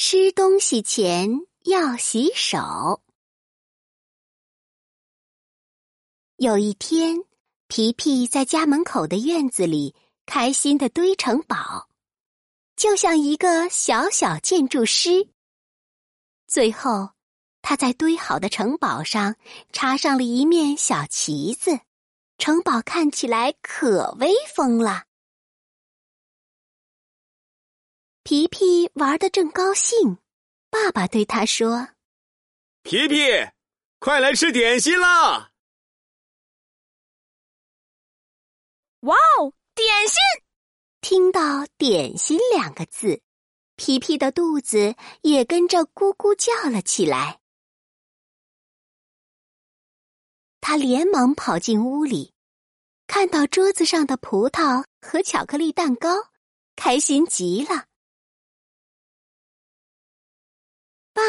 吃东西前要洗手。有一天，皮皮在家门口的院子里开心的堆城堡，就像一个小小建筑师。最后，他在堆好的城堡上插上了一面小旗子，城堡看起来可威风了。皮皮玩的正高兴，爸爸对他说：“皮皮，快来吃点心啦！”哇哦，点心！听到“点心”两个字，皮皮的肚子也跟着咕咕叫了起来。他连忙跑进屋里，看到桌子上的葡萄和巧克力蛋糕，开心极了。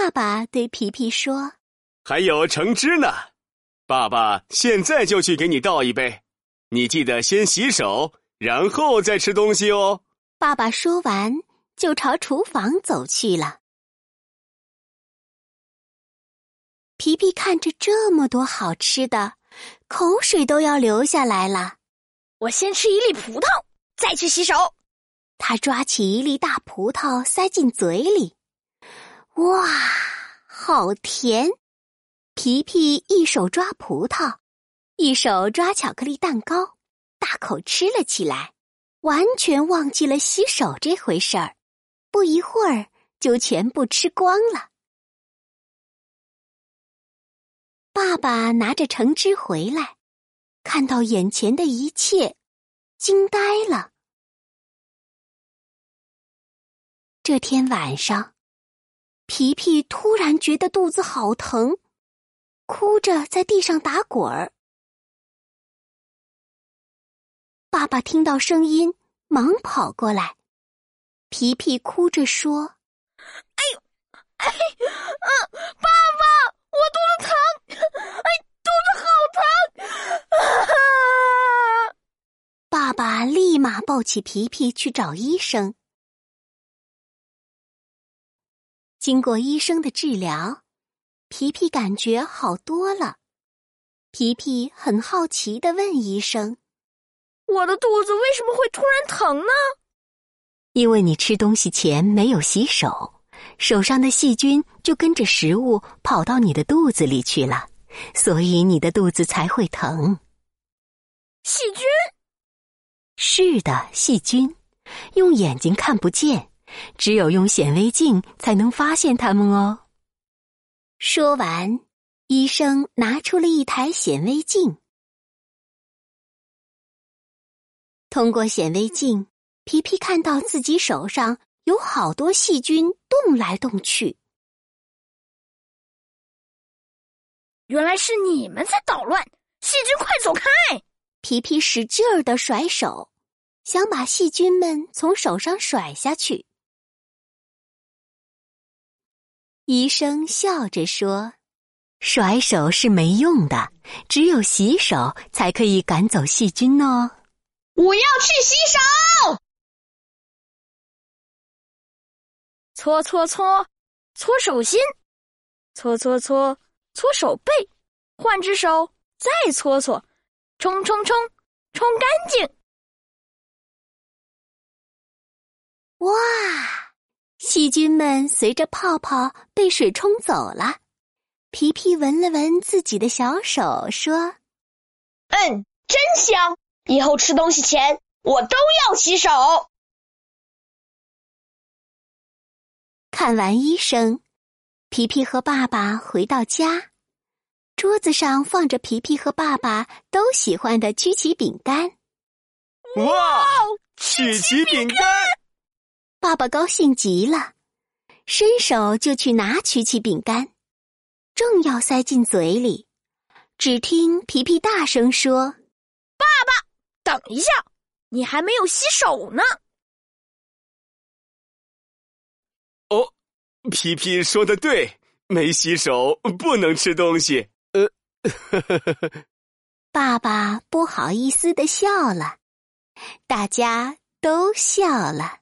爸爸对皮皮说：“还有橙汁呢，爸爸现在就去给你倒一杯。你记得先洗手，然后再吃东西哦。”爸爸说完，就朝厨房走去了。皮皮看着这么多好吃的，口水都要流下来了。我先吃一粒葡萄，再去洗手。他抓起一粒大葡萄塞进嘴里。哇，好甜！皮皮一手抓葡萄，一手抓巧克力蛋糕，大口吃了起来，完全忘记了洗手这回事儿。不一会儿就全部吃光了。爸爸拿着橙汁回来，看到眼前的一切，惊呆了。这天晚上。皮皮突然觉得肚子好疼，哭着在地上打滚儿。爸爸听到声音，忙跑过来。皮皮哭着说：“哎呦，哎，啊，爸爸，我肚子疼，哎，肚子好疼！”爸爸立马抱起皮皮去找医生。经过医生的治疗，皮皮感觉好多了。皮皮很好奇的问医生：“我的肚子为什么会突然疼呢？”“因为你吃东西前没有洗手，手上的细菌就跟着食物跑到你的肚子里去了，所以你的肚子才会疼。”“细菌？”“是的，细菌，用眼睛看不见。”只有用显微镜才能发现它们哦。说完，医生拿出了一台显微镜。通过显微镜，皮皮看到自己手上有好多细菌动来动去。原来是你们在捣乱！细菌，快走开！皮皮使劲儿的甩手，想把细菌们从手上甩下去。医生笑着说：“甩手是没用的，只有洗手才可以赶走细菌哦。”我要去洗手。搓搓搓，搓手心；搓搓搓，搓手背；换只手，再搓搓；冲冲冲，冲干细菌们随着泡泡被水冲走了。皮皮闻了闻自己的小手，说：“嗯，真香！以后吃东西前我都要洗手。”看完医生，皮皮和爸爸回到家，桌子上放着皮皮和爸爸都喜欢的曲奇饼干。哇，曲奇饼干！爸爸高兴极了，伸手就去拿曲奇饼干，正要塞进嘴里，只听皮皮大声说：“爸爸，等一下，你还没有洗手呢。”哦，皮皮说的对，没洗手不能吃东西。呃，爸爸不好意思的笑了，大家都笑了。